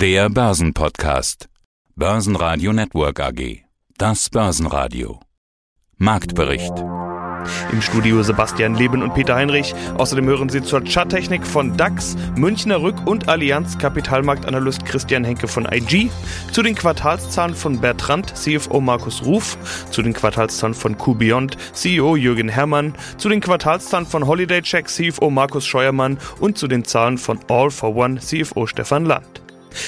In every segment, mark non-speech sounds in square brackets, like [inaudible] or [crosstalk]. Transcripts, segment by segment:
Der Börsenpodcast. Börsenradio Network AG. Das Börsenradio. Marktbericht. Im Studio Sebastian Leben und Peter Heinrich. Außerdem hören Sie zur Charttechnik von DAX, Münchner Rück und Allianz Kapitalmarktanalyst Christian Henke von IG, zu den Quartalszahlen von Bertrand, CFO Markus Ruf, zu den Quartalszahlen von QBeyond, CEO Jürgen Herrmann, zu den Quartalszahlen von Holiday Check, CFO Markus Scheuermann und zu den Zahlen von All for One, CFO Stefan Land.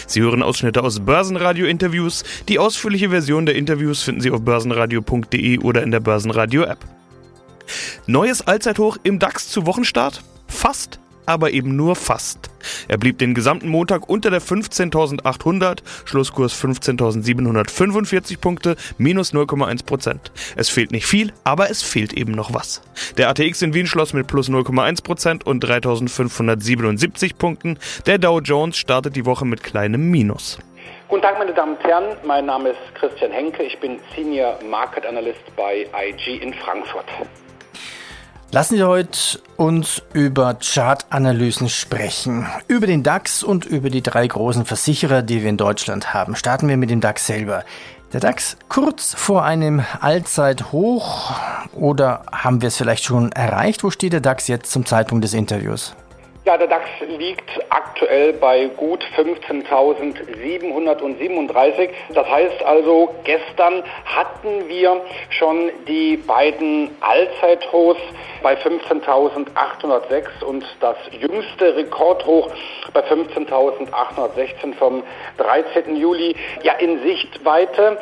Sie hören Ausschnitte aus Börsenradio-Interviews. Die ausführliche Version der Interviews finden Sie auf börsenradio.de oder in der Börsenradio-App. Neues Allzeithoch im DAX zu Wochenstart? Fast, aber eben nur fast. Er blieb den gesamten Montag unter der 15.800, Schlusskurs 15.745 Punkte, minus 0,1 Prozent. Es fehlt nicht viel, aber es fehlt eben noch was. Der ATX in Wien schloss mit plus 0,1 Prozent und 3.577 Punkten. Der Dow Jones startet die Woche mit kleinem Minus. Guten Tag, meine Damen und Herren. Mein Name ist Christian Henke. Ich bin Senior Market Analyst bei IG in Frankfurt. Lassen Sie heute uns über Chartanalysen sprechen. Über den DAX und über die drei großen Versicherer, die wir in Deutschland haben. Starten wir mit dem DAX selber. Der DAX kurz vor einem Allzeithoch oder haben wir es vielleicht schon erreicht? Wo steht der DAX jetzt zum Zeitpunkt des Interviews? Ja, der DAX liegt aktuell bei gut 15.737. Das heißt also, gestern hatten wir schon die beiden Allzeithochs bei 15.806 und das jüngste Rekordhoch bei 15.816 vom 13. Juli ja in Sichtweite.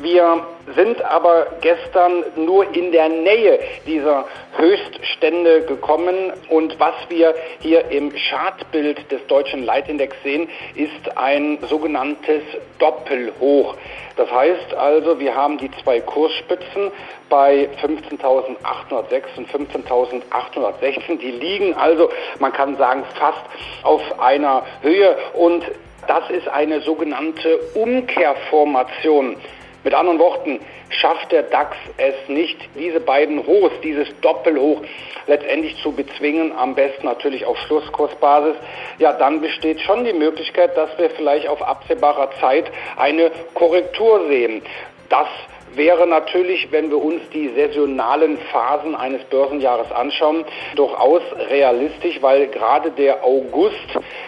Wir sind aber gestern nur in der Nähe dieser Höchststände gekommen und was wir hier im Chartbild des deutschen Leitindex sehen, ist ein sogenanntes Doppelhoch. Das heißt also, wir haben die zwei Kursspitzen bei 15.806 und 15.816. Die liegen also, man kann sagen, fast auf einer Höhe und das ist eine sogenannte Umkehrformation. Mit anderen Worten, schafft der DAX es nicht, diese beiden Hochs, dieses Doppelhoch letztendlich zu bezwingen, am besten natürlich auf Schlusskursbasis, ja, dann besteht schon die Möglichkeit, dass wir vielleicht auf absehbarer Zeit eine Korrektur sehen. Das wäre natürlich, wenn wir uns die saisonalen Phasen eines Börsenjahres anschauen, durchaus realistisch, weil gerade der August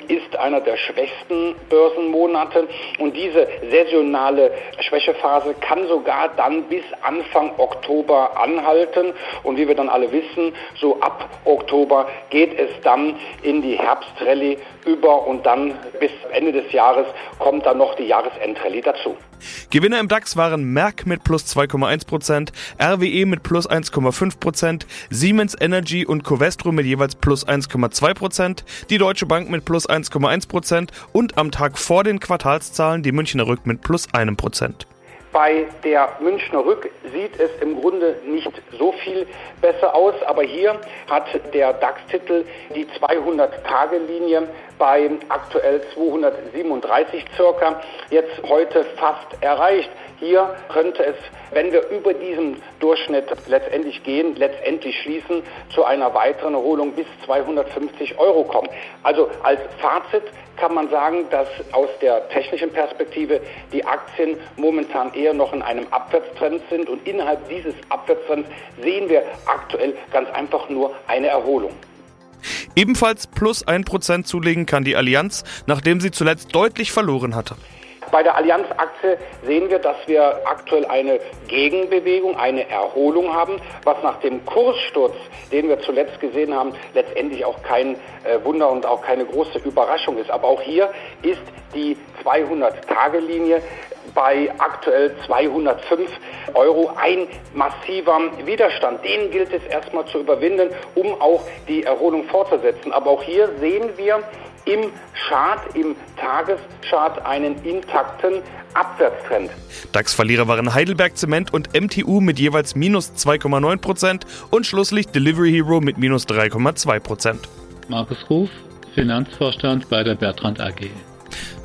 ist einer der schwächsten Börsenmonate und diese saisonale Schwächephase kann sogar dann bis Anfang Oktober anhalten und wie wir dann alle wissen, so ab Oktober geht es dann in die Herbstrallye über und dann bis Ende des Jahres kommt dann noch die Jahresendrallye dazu. Gewinner im DAX waren Merck mit plus 2,1%, RWE mit plus 1,5%, Siemens Energy und Covestro mit jeweils plus 1,2%, die Deutsche Bank mit plus 1,1% und am Tag vor den Quartalszahlen die Münchner Rück mit plus 1%. Bei der Münchner Rück sieht es im Grunde nicht so viel besser aus, aber hier hat der DAX-Titel die 200-Tage-Linie bei aktuell 237 circa jetzt heute fast erreicht. Hier könnte es, wenn wir über diesen Durchschnitt letztendlich gehen, letztendlich schließen, zu einer weiteren Erholung bis 250 Euro kommen. Also als Fazit kann man sagen, dass aus der technischen Perspektive die Aktien momentan eher noch in einem Abwärtstrend sind und innerhalb dieses Abwärtstrends sehen wir aktuell ganz einfach nur eine Erholung. Ebenfalls plus 1% zulegen kann die Allianz, nachdem sie zuletzt deutlich verloren hatte. Bei der Allianz-Aktie sehen wir, dass wir aktuell eine Gegenbewegung, eine Erholung haben, was nach dem Kurssturz, den wir zuletzt gesehen haben, letztendlich auch kein äh, Wunder und auch keine große Überraschung ist. Aber auch hier ist die 200-Tage-Linie bei aktuell 205 Euro ein massiver Widerstand. Den gilt es erstmal zu überwinden, um auch die Erholung fortzusetzen. Aber auch hier sehen wir, im Chart, im Tageschart einen intakten Abwärtstrend. DAX-Verlierer waren Heidelberg Zement und MTU mit jeweils minus 2,9% und Schlusslicht Delivery Hero mit minus 3,2%. Markus Ruf, Finanzvorstand bei der Bertrand AG.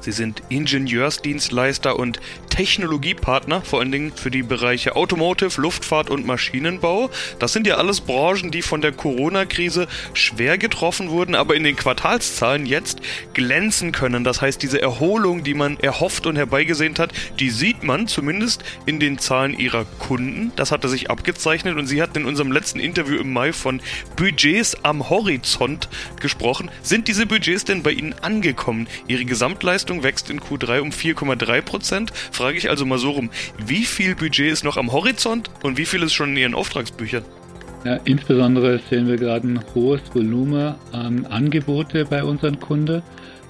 Sie sind Ingenieursdienstleister und Technologiepartner, vor allen Dingen für die Bereiche Automotive, Luftfahrt und Maschinenbau. Das sind ja alles Branchen, die von der Corona-Krise schwer getroffen wurden, aber in den Quartalszahlen jetzt glänzen können. Das heißt, diese Erholung, die man erhofft und herbeigesehnt hat, die sieht man zumindest in den Zahlen ihrer Kunden. Das hatte sich abgezeichnet und sie hatten in unserem letzten Interview im Mai von Budgets am Horizont gesprochen. Sind diese Budgets denn bei Ihnen angekommen? Ihre Gesamtleistung wächst in Q3 um 4,3 Prozent. Ich also mal so rum, wie viel Budget ist noch am Horizont und wie viel ist schon in Ihren Auftragsbüchern? Ja, insbesondere sehen wir gerade ein hohes Volumen an Angebote bei unseren Kunden.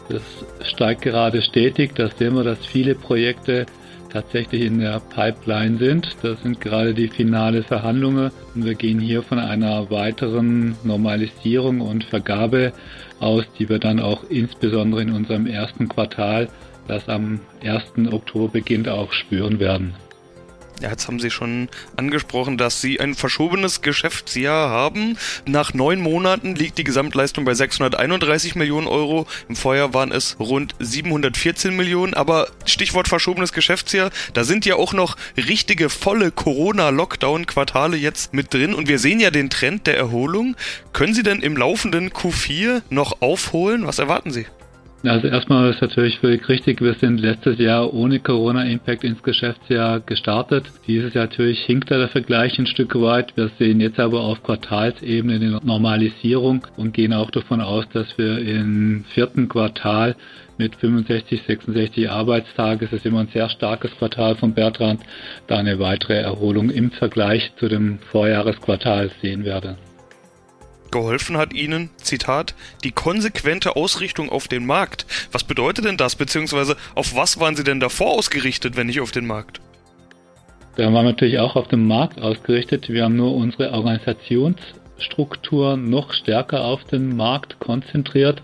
Das steigt gerade stetig. Da sehen wir, dass viele Projekte tatsächlich in der Pipeline sind. Das sind gerade die finale Verhandlungen und wir gehen hier von einer weiteren Normalisierung und Vergabe aus, die wir dann auch insbesondere in unserem ersten Quartal, das am 1. Oktober beginnt, auch spüren werden. Ja, jetzt haben Sie schon angesprochen, dass Sie ein verschobenes Geschäftsjahr haben. Nach neun Monaten liegt die Gesamtleistung bei 631 Millionen Euro. Im Vorjahr waren es rund 714 Millionen. Aber Stichwort verschobenes Geschäftsjahr, da sind ja auch noch richtige volle Corona-Lockdown-Quartale jetzt mit drin. Und wir sehen ja den Trend der Erholung. Können Sie denn im laufenden Q4 noch aufholen? Was erwarten Sie? Also erstmal ist natürlich völlig richtig, wir sind letztes Jahr ohne Corona-Impact ins Geschäftsjahr gestartet. Dieses Jahr natürlich hinkt da der Vergleich ein Stück weit. Wir sehen jetzt aber auf Quartalsebene eine Normalisierung und gehen auch davon aus, dass wir im vierten Quartal mit 65, 66 Arbeitstage, das ist immer ein sehr starkes Quartal von Bertrand, da eine weitere Erholung im Vergleich zu dem Vorjahresquartal sehen werden. Geholfen hat ihnen, Zitat, die konsequente Ausrichtung auf den Markt. Was bedeutet denn das, beziehungsweise auf was waren sie denn davor ausgerichtet, wenn nicht auf den Markt? Da waren wir natürlich auch auf den Markt ausgerichtet. Wir haben nur unsere Organisationsstruktur noch stärker auf den Markt konzentriert.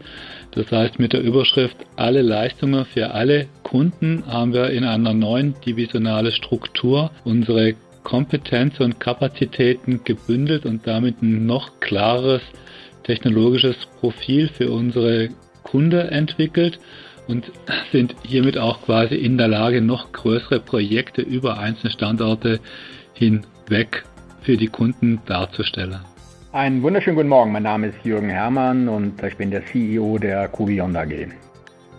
Das heißt, mit der Überschrift alle Leistungen für alle Kunden haben wir in einer neuen divisionale Struktur unsere Kompetenz und Kapazitäten gebündelt und damit ein noch klares technologisches Profil für unsere Kunde entwickelt und sind hiermit auch quasi in der Lage, noch größere Projekte über einzelne Standorte hinweg für die Kunden darzustellen. Einen wunderschönen guten Morgen. Mein Name ist Jürgen Hermann und ich bin der CEO der Cobion AG.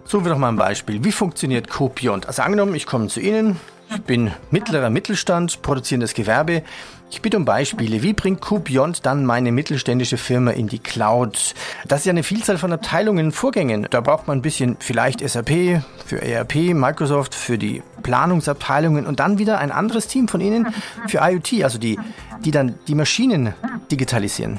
Suchen wir doch mal ein Beispiel. Wie funktioniert Cobion? Also angenommen, ich komme zu Ihnen, ich bin mittlerer Mittelstand, produzierendes Gewerbe. Ich bitte um Beispiele. Wie bringt QBeyond dann meine mittelständische Firma in die Cloud? Das ist ja eine Vielzahl von Abteilungen und Vorgängen. Da braucht man ein bisschen vielleicht SAP für ERP, Microsoft für die Planungsabteilungen und dann wieder ein anderes Team von Ihnen für IoT, also die, die dann die Maschinen digitalisieren.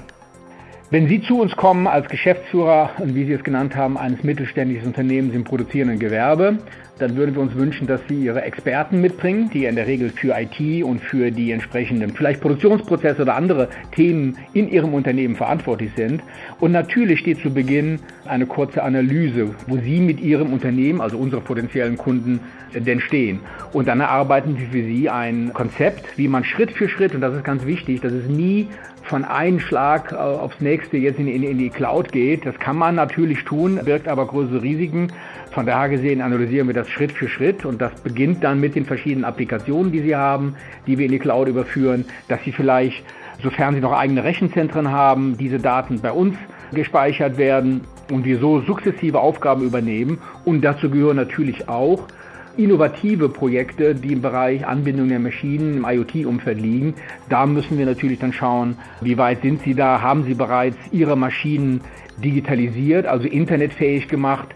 Wenn Sie zu uns kommen als Geschäftsführer und wie Sie es genannt haben, eines mittelständischen Unternehmens im produzierenden Gewerbe, dann würden wir uns wünschen, dass Sie Ihre Experten mitbringen, die in der Regel für IT und für die entsprechenden vielleicht Produktionsprozesse oder andere Themen in Ihrem Unternehmen verantwortlich sind. Und natürlich steht zu Beginn eine kurze Analyse, wo Sie mit Ihrem Unternehmen, also unsere potenziellen Kunden, denn stehen. Und dann erarbeiten wir für Sie ein Konzept, wie man Schritt für Schritt, und das ist ganz wichtig, dass es nie von einem Schlag äh, aufs nächste jetzt in, in, in, die Cloud geht. Das kann man natürlich tun, birgt aber größere Risiken. Von daher gesehen analysieren wir das Schritt für Schritt und das beginnt dann mit den verschiedenen Applikationen, die Sie haben, die wir in die Cloud überführen, dass Sie vielleicht, sofern Sie noch eigene Rechenzentren haben, diese Daten bei uns gespeichert werden und wir so sukzessive Aufgaben übernehmen. Und dazu gehören natürlich auch innovative Projekte, die im Bereich Anbindung der Maschinen im IoT-Umfeld liegen. Da müssen wir natürlich dann schauen, wie weit sind Sie da? Haben Sie bereits Ihre Maschinen digitalisiert, also internetfähig gemacht?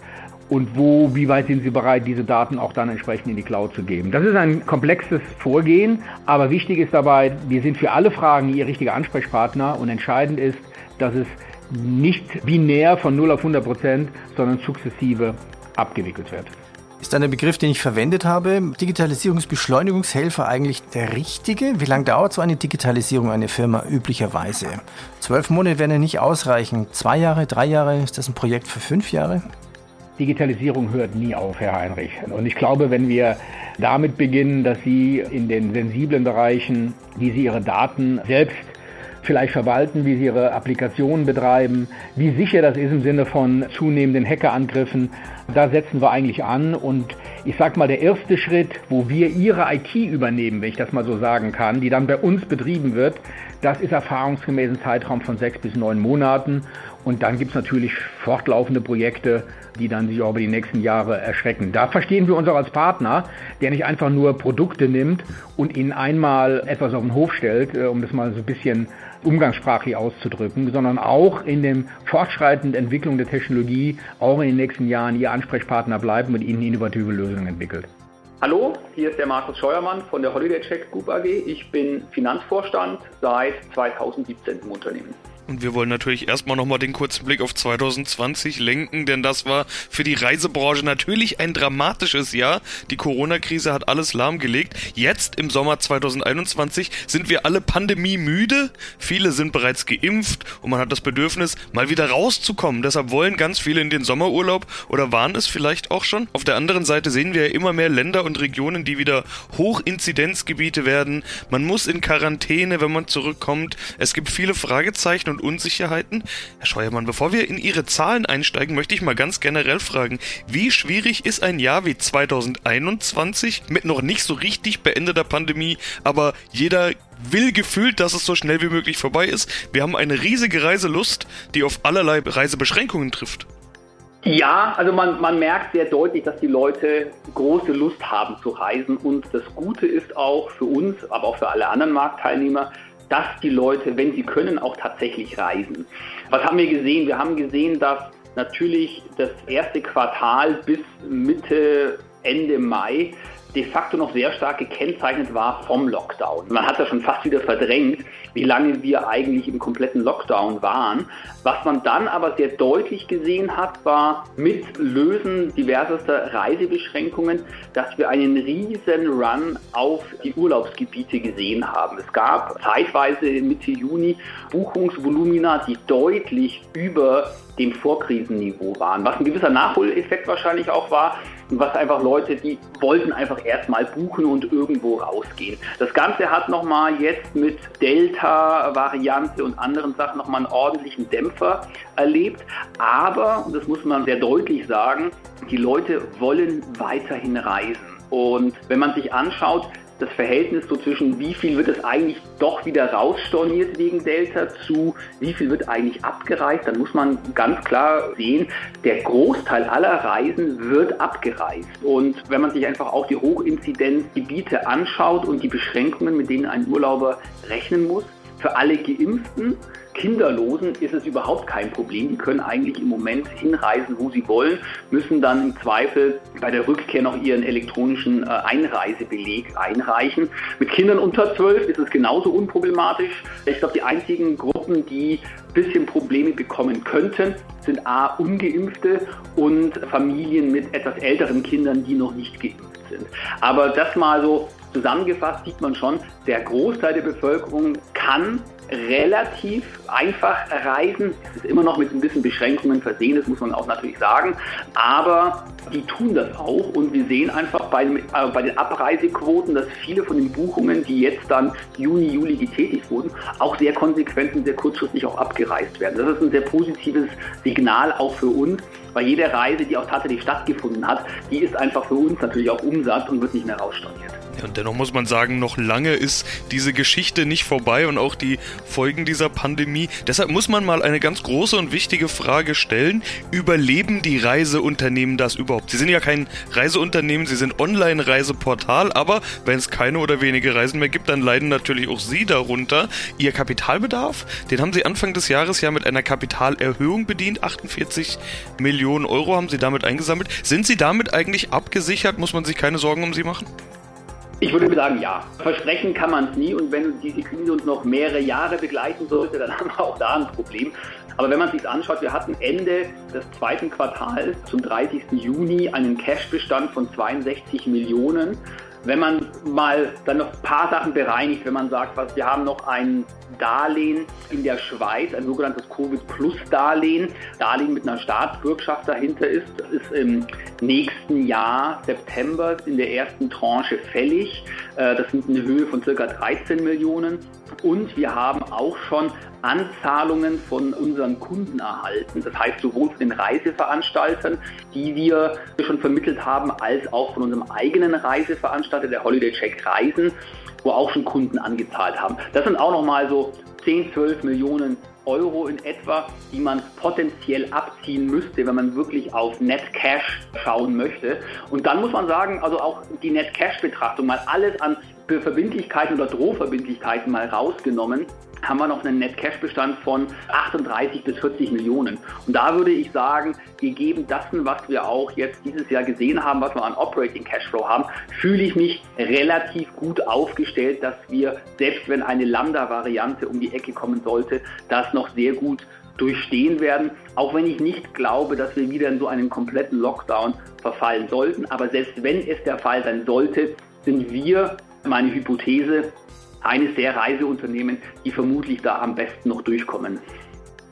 Und wo, wie weit sind Sie bereit, diese Daten auch dann entsprechend in die Cloud zu geben? Das ist ein komplexes Vorgehen, aber wichtig ist dabei, wir sind für alle Fragen Ihr richtiger Ansprechpartner und entscheidend ist, dass es nicht binär von 0 auf 100 Prozent, sondern sukzessive abgewickelt wird. Ist dann der Begriff, den ich verwendet habe, Digitalisierungsbeschleunigungshelfer eigentlich der richtige? Wie lange dauert so eine Digitalisierung einer Firma üblicherweise? Zwölf Monate werden ja nicht ausreichen. Zwei Jahre, drei Jahre, ist das ein Projekt für fünf Jahre? Digitalisierung hört nie auf, Herr Heinrich. Und ich glaube, wenn wir damit beginnen, dass Sie in den sensiblen Bereichen, wie Sie Ihre Daten selbst vielleicht verwalten, wie sie ihre Applikationen betreiben, wie sicher das ist im Sinne von zunehmenden Hackerangriffen. Da setzen wir eigentlich an und ich sag mal, der erste Schritt, wo wir ihre IT übernehmen, wenn ich das mal so sagen kann, die dann bei uns betrieben wird, das ist erfahrungsgemäß ein Zeitraum von sechs bis neun Monaten. Und dann gibt es natürlich fortlaufende Projekte, die dann sich auch über die nächsten Jahre erschrecken. Da verstehen wir uns auch als Partner, der nicht einfach nur Produkte nimmt und ihnen einmal etwas auf den Hof stellt, äh, um das mal so ein bisschen umgangssprachlich auszudrücken, sondern auch in dem fortschreitenden Entwicklung der Technologie auch in den nächsten Jahren Ihr Ansprechpartner bleibt und Ihnen innovative Lösungen entwickelt. Hallo, hier ist der Markus Scheuermann von der Holiday Check Group AG. Ich bin Finanzvorstand seit 2017 im Unternehmen. Und wir wollen natürlich erstmal nochmal den kurzen Blick auf 2020 lenken, denn das war für die Reisebranche natürlich ein dramatisches Jahr. Die Corona-Krise hat alles lahmgelegt. Jetzt im Sommer 2021 sind wir alle pandemiemüde. Viele sind bereits geimpft und man hat das Bedürfnis, mal wieder rauszukommen. Deshalb wollen ganz viele in den Sommerurlaub oder waren es vielleicht auch schon. Auf der anderen Seite sehen wir ja immer mehr Länder und Regionen, die wieder Hochinzidenzgebiete werden. Man muss in Quarantäne, wenn man zurückkommt. Es gibt viele Fragezeichen und Unsicherheiten. Herr Scheuermann, bevor wir in Ihre Zahlen einsteigen, möchte ich mal ganz generell fragen, wie schwierig ist ein Jahr wie 2021 mit noch nicht so richtig beendeter Pandemie, aber jeder will gefühlt, dass es so schnell wie möglich vorbei ist. Wir haben eine riesige Reiselust, die auf allerlei Reisebeschränkungen trifft. Ja, also man, man merkt sehr deutlich, dass die Leute große Lust haben zu reisen und das Gute ist auch für uns, aber auch für alle anderen Marktteilnehmer, dass die Leute, wenn sie können, auch tatsächlich reisen. Was haben wir gesehen? Wir haben gesehen, dass natürlich das erste Quartal bis Mitte, Ende Mai de facto noch sehr stark gekennzeichnet war vom Lockdown. Man hat ja schon fast wieder verdrängt, wie lange wir eigentlich im kompletten Lockdown waren. Was man dann aber sehr deutlich gesehen hat, war mit Lösen diversester Reisebeschränkungen, dass wir einen riesen Run auf die Urlaubsgebiete gesehen haben. Es gab zeitweise Mitte Juni Buchungsvolumina, die deutlich über dem Vorkrisenniveau waren, was ein gewisser Nachholeffekt wahrscheinlich auch war was einfach Leute, die wollten einfach erstmal buchen und irgendwo rausgehen. Das Ganze hat nochmal jetzt mit Delta-Variante und anderen Sachen nochmal einen ordentlichen Dämpfer erlebt, aber, und das muss man sehr deutlich sagen, die Leute wollen weiterhin reisen. Und wenn man sich anschaut, das Verhältnis so zwischen wie viel wird es eigentlich doch wieder rausstorniert wegen Delta zu wie viel wird eigentlich abgereist, dann muss man ganz klar sehen, der Großteil aller Reisen wird abgereist. Und wenn man sich einfach auch die Hochinzidenzgebiete anschaut und die Beschränkungen, mit denen ein Urlauber rechnen muss, für alle Geimpften Kinderlosen ist es überhaupt kein Problem. Die können eigentlich im Moment hinreisen, wo sie wollen, müssen dann im Zweifel bei der Rückkehr noch ihren elektronischen äh, Einreisebeleg einreichen. Mit Kindern unter 12 ist es genauso unproblematisch. Ich glaube, die einzigen Gruppen, die ein bisschen Probleme bekommen könnten, sind A, ungeimpfte und Familien mit etwas älteren Kindern, die noch nicht geimpft sind. Aber das mal so zusammengefasst sieht man schon, der Großteil der Bevölkerung kann relativ einfach reisen. Es ist immer noch mit ein bisschen Beschränkungen versehen, das muss man auch natürlich sagen. Aber die tun das auch und wir sehen einfach bei, äh, bei den Abreisequoten, dass viele von den Buchungen, die jetzt dann Juni, Juli getätigt wurden, auch sehr konsequent und sehr kurzfristig auch abgereist werden. Das ist ein sehr positives Signal auch für uns, weil jede Reise, die auch tatsächlich stattgefunden hat, die ist einfach für uns natürlich auch Umsatz und wird nicht mehr rausstorniert. Und dennoch muss man sagen, noch lange ist diese Geschichte nicht vorbei und auch die Folgen dieser Pandemie. Deshalb muss man mal eine ganz große und wichtige Frage stellen. Überleben die Reiseunternehmen das überhaupt? Sie sind ja kein Reiseunternehmen, sie sind Online-Reiseportal, aber wenn es keine oder wenige Reisen mehr gibt, dann leiden natürlich auch Sie darunter. Ihr Kapitalbedarf, den haben Sie Anfang des Jahres ja mit einer Kapitalerhöhung bedient. 48 Millionen Euro haben Sie damit eingesammelt. Sind Sie damit eigentlich abgesichert? Muss man sich keine Sorgen um Sie machen? Ich würde sagen, ja. Versprechen kann man es nie und wenn diese Krise uns noch mehrere Jahre begleiten sollte, dann [laughs] haben wir auch da ein Problem. Aber wenn man sich anschaut, wir hatten Ende des zweiten Quartals zum 30. Juni einen Cashbestand von 62 Millionen. Wenn man mal dann noch ein paar Sachen bereinigt, wenn man sagt, was, wir haben noch ein Darlehen in der Schweiz, ein sogenanntes Covid-Plus-Darlehen, Darlehen mit einer Staatsbürgschaft dahinter ist. Ist im nächsten Jahr, September, in der ersten Tranche fällig. Äh, das sind eine Höhe von ca. 13 Millionen. Und wir haben auch schon Anzahlungen von unseren Kunden erhalten. Das heißt sowohl von den Reiseveranstaltern, die wir schon vermittelt haben, als auch von unserem eigenen Reiseveranstalter, der Holiday Check Reisen, wo auch schon Kunden angezahlt haben. Das sind auch nochmal so 10, 12 Millionen Euro in etwa, die man potenziell abziehen müsste, wenn man wirklich auf Net Cash schauen möchte. Und dann muss man sagen, also auch die Net Cash Betrachtung, mal alles an Verbindlichkeiten oder Drohverbindlichkeiten mal rausgenommen, haben wir noch einen Net-Cash-Bestand von 38 bis 40 Millionen. Und da würde ich sagen, gegeben dessen, was wir auch jetzt dieses Jahr gesehen haben, was wir an Operating Cashflow haben, fühle ich mich relativ gut aufgestellt, dass wir, selbst wenn eine Lambda-Variante um die Ecke kommen sollte, das noch sehr gut durchstehen werden, auch wenn ich nicht glaube, dass wir wieder in so einen kompletten Lockdown verfallen sollten. Aber selbst wenn es der Fall sein sollte, sind wir, meine Hypothese, eines der Reiseunternehmen, die vermutlich da am besten noch durchkommen.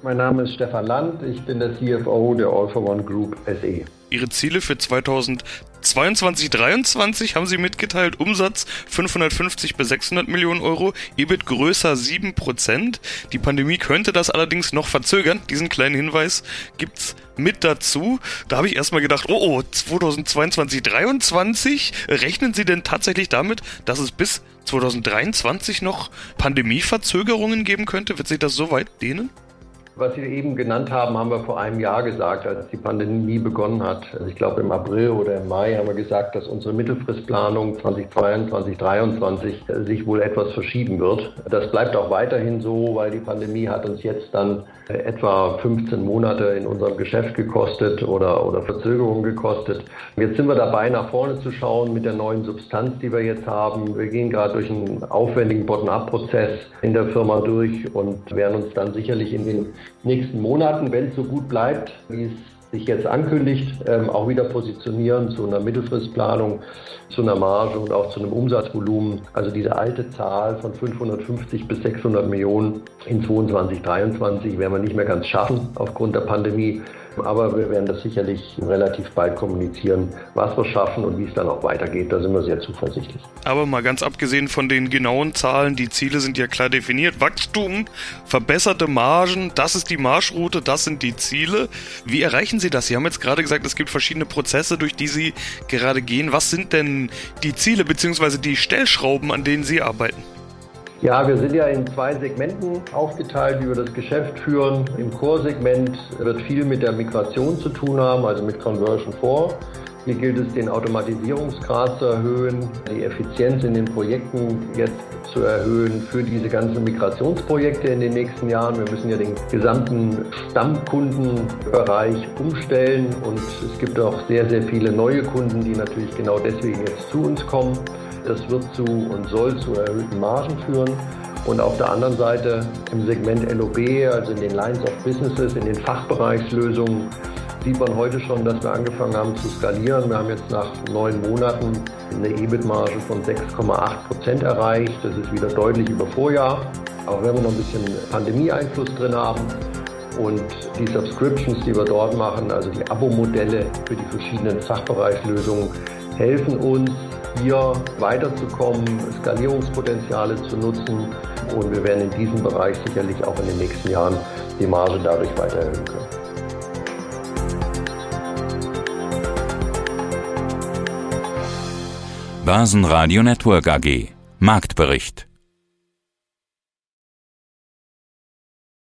Mein Name ist Stefan Land, ich bin der CFO der All for One Group SE. Ihre Ziele für 2022, 2023 haben Sie mitgeteilt. Umsatz 550 bis 600 Millionen Euro, EBIT größer 7 Prozent. Die Pandemie könnte das allerdings noch verzögern. Diesen kleinen Hinweis gibt's mit dazu. Da habe ich erstmal gedacht, oh, oh, 2022, 2023, rechnen Sie denn tatsächlich damit, dass es bis 2023 noch Pandemieverzögerungen geben könnte? Wird sich das so weit dehnen? Was Sie eben genannt haben, haben wir vor einem Jahr gesagt, als die Pandemie begonnen hat. Also ich glaube im April oder im Mai haben wir gesagt, dass unsere Mittelfristplanung 2022, 2023 sich wohl etwas verschieben wird. Das bleibt auch weiterhin so, weil die Pandemie hat uns jetzt dann etwa 15 Monate in unserem Geschäft gekostet oder, oder Verzögerungen gekostet. Jetzt sind wir dabei, nach vorne zu schauen mit der neuen Substanz, die wir jetzt haben. Wir gehen gerade durch einen aufwendigen Bottom-up-Prozess in der Firma durch und werden uns dann sicherlich in den nächsten Monaten, wenn es so gut bleibt, wie es sich jetzt ankündigt, ähm, auch wieder positionieren zu einer Mittelfristplanung, zu einer Marge und auch zu einem Umsatzvolumen. Also diese alte Zahl von 550 bis 600 Millionen in 2022, 2023 werden wir nicht mehr ganz schaffen aufgrund der Pandemie. Aber wir werden das sicherlich relativ bald kommunizieren, was wir schaffen und wie es dann auch weitergeht. Da sind wir sehr zuversichtlich. Aber mal ganz abgesehen von den genauen Zahlen, die Ziele sind ja klar definiert. Wachstum, verbesserte Margen, das ist die Marschroute, das sind die Ziele. Wie erreichen Sie das? Sie haben jetzt gerade gesagt, es gibt verschiedene Prozesse, durch die Sie gerade gehen. Was sind denn die Ziele bzw. die Stellschrauben, an denen Sie arbeiten? Ja, wir sind ja in zwei Segmenten aufgeteilt, wie wir das Geschäft führen. Im Core-Segment wird viel mit der Migration zu tun haben, also mit Conversion 4. Hier gilt es, den Automatisierungsgrad zu erhöhen, die Effizienz in den Projekten jetzt zu erhöhen für diese ganzen Migrationsprojekte in den nächsten Jahren. Wir müssen ja den gesamten Stammkundenbereich umstellen und es gibt auch sehr, sehr viele neue Kunden, die natürlich genau deswegen jetzt zu uns kommen. Das wird zu und soll zu erhöhten Margen führen. Und auf der anderen Seite im Segment LOB, also in den Lines of Businesses, in den Fachbereichslösungen, sieht man heute schon, dass wir angefangen haben zu skalieren. Wir haben jetzt nach neun Monaten eine EBIT-Marge von 6,8 Prozent erreicht. Das ist wieder deutlich über Vorjahr. Auch wenn wir noch ein bisschen Pandemie-Einfluss drin haben. Und die Subscriptions, die wir dort machen, also die Abo-Modelle für die verschiedenen Fachbereichslösungen, helfen uns, hier weiterzukommen, Skalierungspotenziale zu nutzen. Und wir werden in diesem Bereich sicherlich auch in den nächsten Jahren die Marge dadurch weiter erhöhen können. Basen Radio Network AG Marktbericht